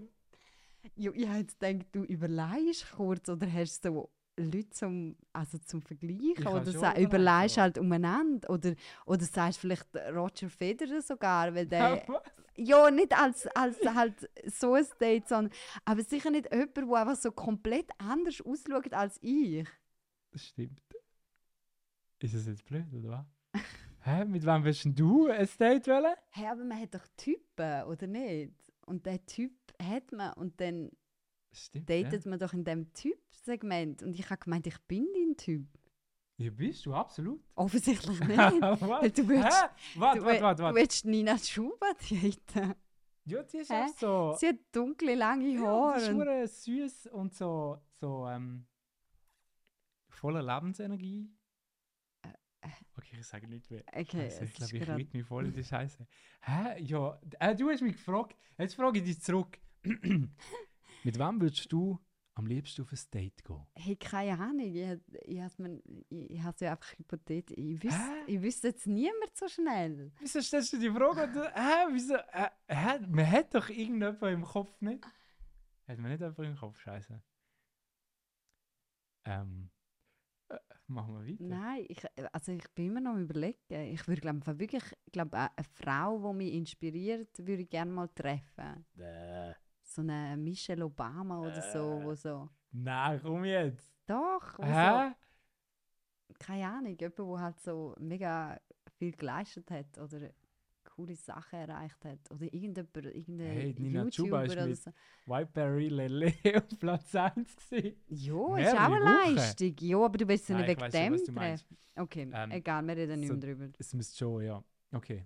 Ja, ich jetzt gedacht, du überleihst kurz oder hast so Leute zum, also zum Vergleichen oder sa- ja. halt umeinander oder, oder sagst vielleicht Roger Federer sogar, weil der Was? ja nicht als, als halt so ein Date, sondern aber sicher nicht jemand, der einfach so komplett anders ausschaut als ich. Das stimmt. Ist es jetzt blöd, oder was? Hä, mit wem willst du ein Date wollen? Hey, aber man hat doch Typen, oder nicht? Und der Typ hat man und dann Stimmt. datet man doch in dem Typ-Segment. Und ich habe gemeint, ich bin dein Typ. Ja. ja, bist du, absolut. Offensichtlich nicht. Was? Weil du willst? Warte, warte, warte. du willst Nina Schuba daten. Ja, die ist Hä? auch so. Sie hat dunkle, lange Ja, die ist Haare. süß und so, so ähm, voller Lebensenergie. Okay, ich sage nicht mehr. Okay, Also, ich glaube, ich rede mich voll in die Scheiße. Hä? Ja, äh, du hast mich gefragt. Jetzt frage ich dich zurück. Mit wem würdest du am liebsten auf ein Date gehen? Hey, keine Ahnung. Ich, ich, habe es ja einfach hypothetisch. Ich wüsste, Hä? ich wüsste jetzt niemand so schnell. Wieso stellst du die Frage? Hä? Wieso? Äh, hä? Man hat doch irgendjemand im Kopf nicht? Hat man nicht jemanden im Kopf? Scheiße. Ähm. Äh, machen wir weiter. Nein, ich, also ich bin immer noch am überlegen. Ich würde glaube wirklich, glaube eine Frau, die mich inspiriert, würde ich gerne mal treffen. Bäh. So eine Michelle Obama oder so, Äh. wo so. Nein, komm jetzt. Doch, wo Hä? so, keine Ahnung, jemand, der halt so mega viel geleistet hat oder coole Sachen erreicht hat. Oder irgendjemand, irgendein Hey, Nina YouTuber Chuba ist oder so. Whiteberry Lele auf Platz 1 gewesen. Ja, ist auch eine. Leistung. Ja, aber du sie Nein, nicht wegen schon, dem treffen. Okay, Ähm, egal, wir reden nicht so- mehr drüber. Es müsste schon, ja. Okay.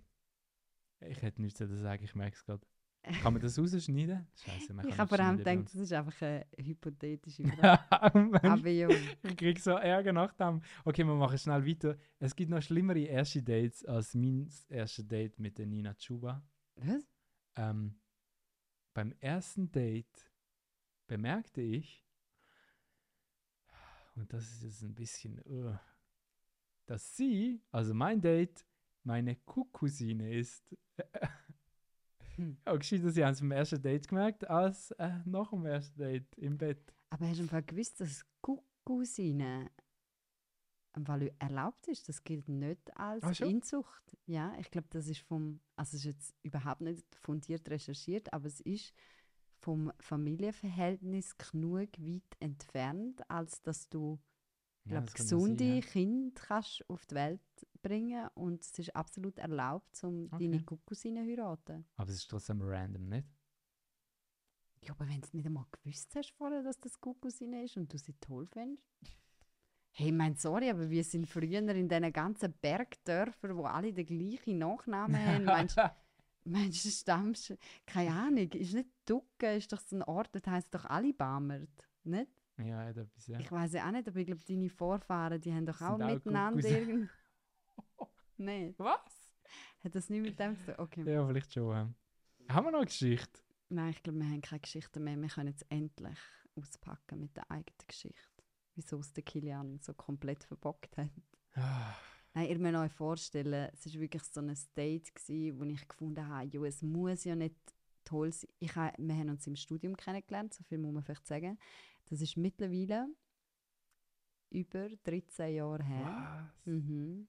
Ich hätte nichts zu sagen, ich merke es gerade. Kann man das rausschneiden? Scheiße, man Ich kann habe vor allem gedacht, das ist einfach eine hypothetische Frage. aber ja, ich krieg so Ärger nach dem. Okay, wir machen schnell weiter. Es gibt noch schlimmere erste Dates als mein erstes Date mit der Nina Chuba. was? Ähm, beim ersten Date bemerkte ich, und das ist jetzt ein bisschen, uh, dass sie, also mein Date, meine Kuhcousine ist. Hm. Ja, gescheiter, sie haben es beim ersten Date gemerkt, als äh, nach dem ersten Date im Bett. Aber hast du im Fall gewusst, dass im Fall erlaubt ist? Das gilt nicht als Ah, schon? Inzucht. Ja, ich glaube, das ist vom, also ist jetzt überhaupt nicht fundiert recherchiert, aber es ist vom Familienverhältnis genug weit entfernt, als dass du ich Ja, glaube, gesunde sehen, Kinder kannst auf die Welt bringen und es ist absolut erlaubt, um Okay. deine Cousine zu heiraten. Aber es ist trotzdem random, nicht? Ja, aber wenn du nicht einmal gewusst hast vorher, dass das Cousine ist und du sie toll findest. Hey, mein sorry, aber wir sind früher in diesen ganzen Bergdörfern, wo alle den gleichen Nachnamen haben. Meinst meinst du, stammst keine Ahnung, ist nicht Ducke, ist doch so ein Ort, das heisst doch alle Bamert, nicht? Ja, etwas, ja. Ich weiß ja auch nicht, aber ich glaube, deine Vorfahren, die haben doch auch auch miteinander irgend... Nein, Was? hat das nicht mit dem zu tun? Okay. Ja, vielleicht schon. Haben wir noch eine Geschichte? Nein, ich glaube, wir haben keine Geschichte mehr. Wir können jetzt endlich auspacken mit der eigenen Geschichte. Wieso es der Kilian so komplett verbockt hat. Ah, Nein, ihr müsst euch vorstellen, es war wirklich so ein Date, gewesen, wo ich gefunden habe, jo, es muss ja nicht toll sein. Ich wir haben uns im Studium kennengelernt, so viel muss man vielleicht sagen. Das ist mittlerweile über 13 Jahre her. Was? Mhm.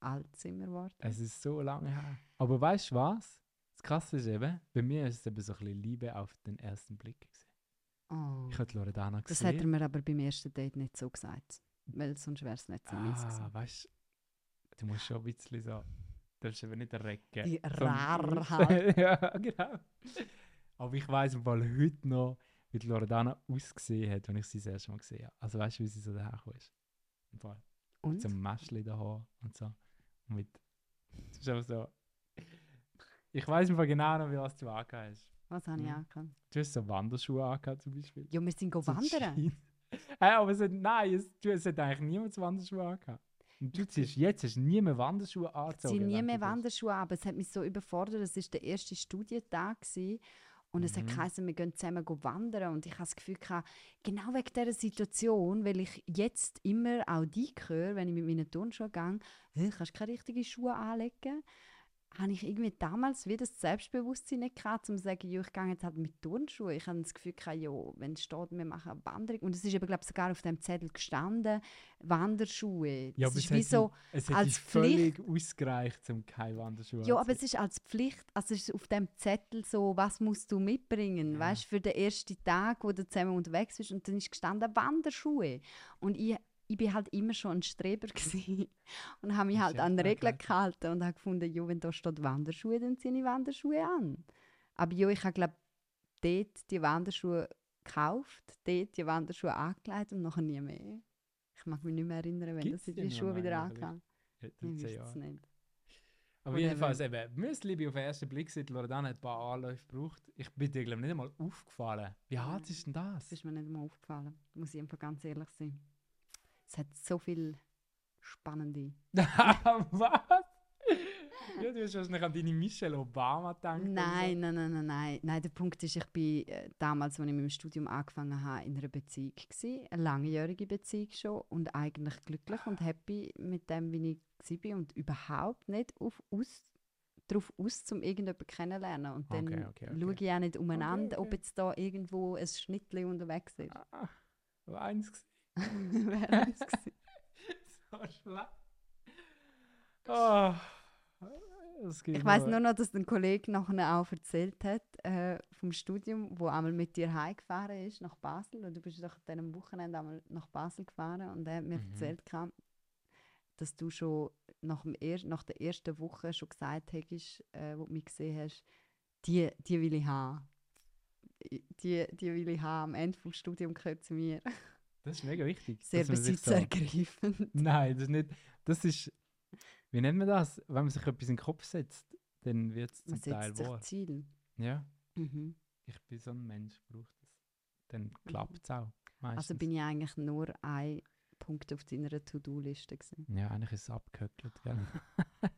Alt sind wir geworden. Es ist so lange her. Aber weißt du was? Das Krasse ist eben, bei mir ist es eben so ein bisschen Liebe auf den ersten Blick. Gewesen. Oh. Ich habe Loredana Das gesehen. hat er mir aber beim ersten Date nicht so gesagt. Weil sonst wäre es nicht so ah, gewesen. weißt du, du musst schon ein bisschen so. Du darfst eben nicht errecken. Die sondern- rar halt. ja, genau. Aber ich weiß im Fall heute noch, wie die Loredana ausgesehen hat, wenn ich sie das erste Mal gesehen habe. Also weißt du, wie sie so dahergekommen ist? Im Fall. Und? Mit so einem Mäschchen da Haar und so. Und mit. Das ist einfach so. Ich weiß Fall genau noch, wie was du angehabt hast. Was habe ich Ja. angehabt? Du hast so Wanderschuhe angehabt zum Beispiel. Ja, wir sind So wandern. Hey, aber es hat, nein, es, du, es hat eigentlich niemand Wanderschuhe angehabt. Und du ziehst jetzt hast nie mehr Wanderschuhe Ich angezogen. ziehe nie mehr. Wanderschuhe an, aber es hat mich so überfordert. Es war der erste Studientag. Gewesen. Und es hat Mhm. geheißen, wir gehen zusammen wandern. Und ich habe das Gefühl, gehabt, genau wegen dieser Situation, weil ich jetzt immer auch die höre, wenn ich mit meinen Turnschuhen gehe, «Hä, kannst du keine richtigen Schuhe anlegen. Habe ich irgendwie damals wieder das Selbstbewusstsein nicht gehabt, um zu sagen, ja, ich gehe jetzt halt mit Turnschuhen. Ich habe das Gefühl gehabt, ja, wenn es steht, wir machen eine Wanderung. Und es ist eben, glaube ich, sogar auf dem Zettel gestanden, Wanderschuhe. Ja, das aber ist es wie hat so, es hat als die völlig ausgereicht, um keine Wanderschuhe ja, aber es ist als Pflicht, also es ist auf dem Zettel so, was musst du mitbringen, Ja. weißt für den ersten Tag, wo du zusammen unterwegs bist. Und dann ist gestanden Wanderschuhe. Und ich, ich bin halt immer schon ein Streber gewesen. und habe mich halt an Regeln nicht gehalten und habe gefunden, ja, wenn da steht Wanderschuhe, dann ziehe ich Wanderschuhe an. Aber ja, ich habe glaube dort die Wanderschuhe gekauft, dort die Wanderschuhe angelegt und nachher nie mehr. Ich mag mich nicht mehr erinnern, wenn Gibt's das die Schuhe wieder angehabt Ich 13 wüsste es nicht. Aber Whatever. jedenfalls eben, Müsli bin auf den ersten Blick seit Loredana ein paar Anläufe gebraucht. Ich bin dir glaube ich nicht einmal aufgefallen. Wie hart ist denn das? Das ist mir nicht mal aufgefallen. Muss ich einfach ganz ehrlich sein. Es hat so viel spannende. Was? Ja, du hast wahrscheinlich an deine Michelle Obama gedacht. Nein, nein, nein, nein, nein. Nein, der Punkt ist, ich bin äh, damals, als ich mit dem Studium angefangen habe, in einer Beziehung gewesen, eine langjährige Beziehung schon und eigentlich glücklich und happy mit dem, wie ich war und überhaupt nicht auf, aus, darauf aus, um irgendjemanden kennenzulernen. Und dann Okay, okay, okay. schaue ich auch nicht umeinander, okay. ob jetzt da irgendwo ein Schnittchen unterwegs ist. so? Ah, war eins gewesen. Wäre es gewesen. so schlecht. Oh, es gibt Ich weiß nur noch, dass ein Kollege nachher auch erzählt hat äh, vom Studium, wo einmal mit dir heimgefahren ist nach Basel. Und du bist doch an diesem Wochenende einmal nach Basel gefahren und er hat mir Mhm. erzählt, dass du schon nach, dem er nach der ersten Woche schon gesagt hast, äh, wo du mich gesehen hast, die, die will ich haben. Die, die will ich haben. Am Ende vom Studium gehört zu mir. Das ist mega wichtig. Sehr sich so- besitzergreifend. Nein, das ist nicht. Das ist. Wie nennt man das? Wenn man sich etwas in den Kopf setzt, dann wird es zum Man Teil setzt sich wahr. Ziel. Ja, Mhm. ich bin so ein Mensch, braucht das. Dann klappt es auch. Meistens. Also bin ich eigentlich nur ein Punkt auf deiner To-Do-Liste gewesen. ja, eigentlich ist es abgehöckelt, gell?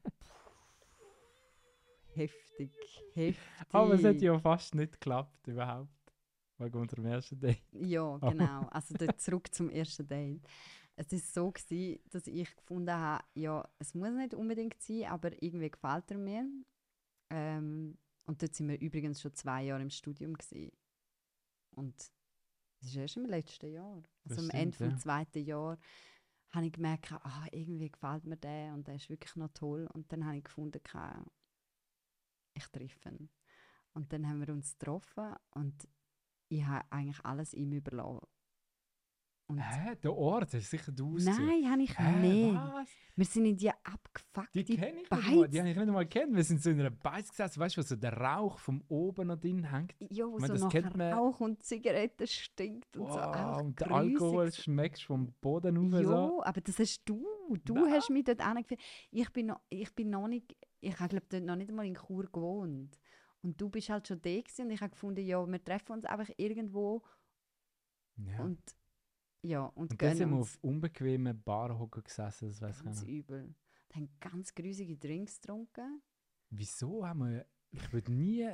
Heftig, heftig. Aber es hat ja fast nicht geklappt, überhaupt. Wegen unserem ersten Date. Ja, genau. Also zurück zum ersten Date. Es ist so gewesen, dass ich gefunden habe, ja, es muss nicht unbedingt sein, aber irgendwie gefällt er mir. Ähm, und dort sind wir übrigens schon zwei Jahre im Studium gewesen. Und das ist erst im letzten Jahr. Also am Ende vom ja. zweiten Jahr habe ich gemerkt, ah, irgendwie gefällt mir der und der ist wirklich noch toll. Und dann habe ich gefunden, ich treffe ihn. Und dann haben wir uns getroffen und ich habe eigentlich alles ihm überlassen. Und Hä? Der Ort, hast sicher du. Nein, habe ich Hä, nicht. Was? Wir sind in die abgefuckte Die kenne ich nicht mal. Die habe ich nicht mal kennt. Wir sind so in einer Beiz gesessen, weißt du, wo so der Rauch vom oben noch drin hängt. Ja, wo Ich meine, so das nach kennt man- Rauch und Zigaretten stinkt und so. Wow, Einfach und der. Alkohol schmeckst vom Boden rauf. Ja, So. aber das hast du. Du Nein. hast mich dort angeführt. Ich bin noch, ich bin noch nicht, ich habe glaube dort noch nicht einmal in Chur gewohnt. Und du bist halt schon da gewesen und ich habe gefunden, ja, wir treffen uns einfach irgendwo Ja. und ja, und, Und dann sind wir uns auf unbequemen Barhocker gesessen, das weiß ich ganz übel. Und haben ganz grusige Drinks getrunken. Wieso haben wir... Ich würde nie,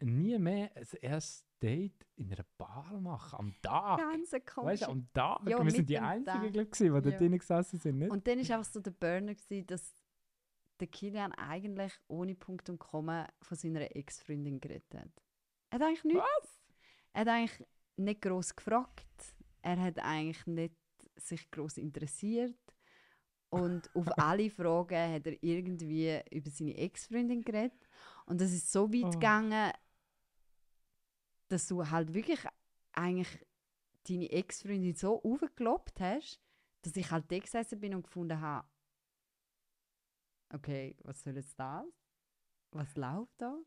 nie mehr ein erstes Date in einer Bar machen, am Tag. Ganz Weißt du, am Tag. Ja, wir sind die Einzigen, Tag. glaube ich, die Ja. drinnen gesessen sind, nicht? Und dann war einfach so der Burner, gewesen, dass der Kilian eigentlich ohne Punkt und Komma von seiner Ex-Freundin geredet hat. Er hat eigentlich nichts. Was? Er hat eigentlich nicht gross gefragt. Er hat eigentlich nicht sich gross interessiert. Und auf alle Fragen hat er irgendwie über seine Ex-Freundin geredet. Und das ist so weit Oh. gegangen, dass du halt wirklich eigentlich deine Ex-Freundin so aufgekloppt hast, dass ich halt da gesessen bin und gefunden habe, okay, was soll jetzt das? Was läuft da?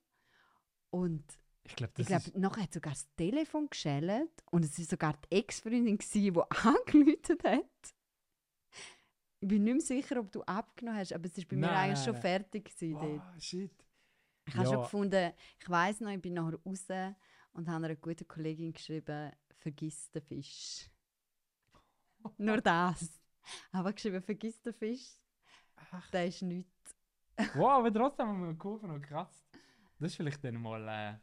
Und Ich glaube, ist... nachher hat sogar das Telefon geschellt und es war sogar die Ex-Freundin, die angeläutet hat. Ich bin nicht mehr sicher, ob du abgenommen hast, aber es war bei mir Nein, eigentlich nein, schon fertig. Gewesen. Oh, shit. Ich habe schon Ja. gefunden, ich weiß noch, ich bin nachher raus und habe einer guten Kollegin geschrieben, vergiss den Fisch. Nur das. Aber geschrieben, vergiss den Fisch, Ach. der ist nichts. Wow, aber trotzdem haben wir die Kurve noch gekratzt. Das ist vielleicht dann mal äh,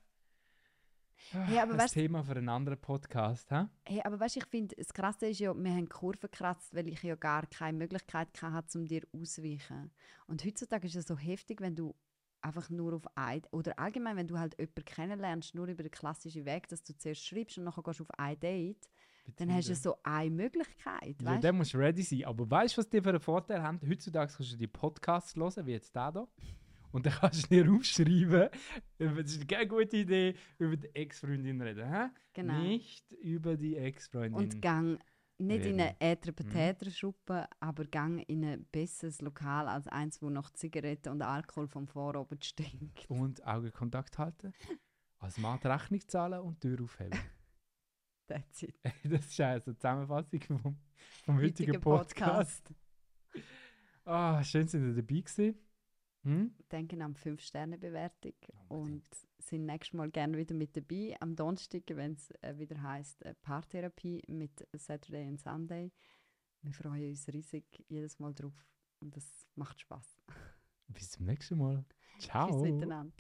Hey, aber ein weißt- Thema für einen anderen Podcast. Hä? Hey, aber weißt du, ich finde, das Krasse ist ja, wir haben die Kurve gekratzt, weil ich ja gar keine Möglichkeit hatte, um dir auszuweichen. Und heutzutage ist es so heftig, wenn du einfach nur auf ein, oder allgemein, wenn du halt jemanden kennenlernst, nur über den klassischen Weg, dass du zuerst schreibst und nachher gehst du auf ein Date, dann hast du so eine Möglichkeit, Ja, dann musst du ready sein. Aber weißt du, was die für einen Vorteil haben? Heutzutage kannst du die Podcasts hören, wie jetzt der hier. Und dann kannst du dir aufschreiben, das ist keine gute Idee, über die Ex-Freundin reden. Hä? Genau. Nicht über die Ex-Freundin. Und gang nicht in Reden. eine äther petäter schuppe aber gang in ein besseres Lokal als eins, wo noch Zigaretten und Alkohol vom Vorabend stinkt. Und Augenkontakt halten. Als Mann Rechnung zahlen und Tür aufheben. That's it. das ist also die Zusammenfassung vom, vom heutigen Podcast. Ah, schön, sind ihr dabei gewesen. Hm? Denken an 5-Sterne-Bewertung Unbedingt. und sind nächstes Mal gerne wieder mit dabei. Am Donnerstag, wenn es äh, wieder heisst äh, Paartherapie mit Saturday und Sunday. Wir freuen uns riesig jedes Mal drauf und es macht Spaß. Bis zum nächsten Mal. Ciao. Tschüss miteinander.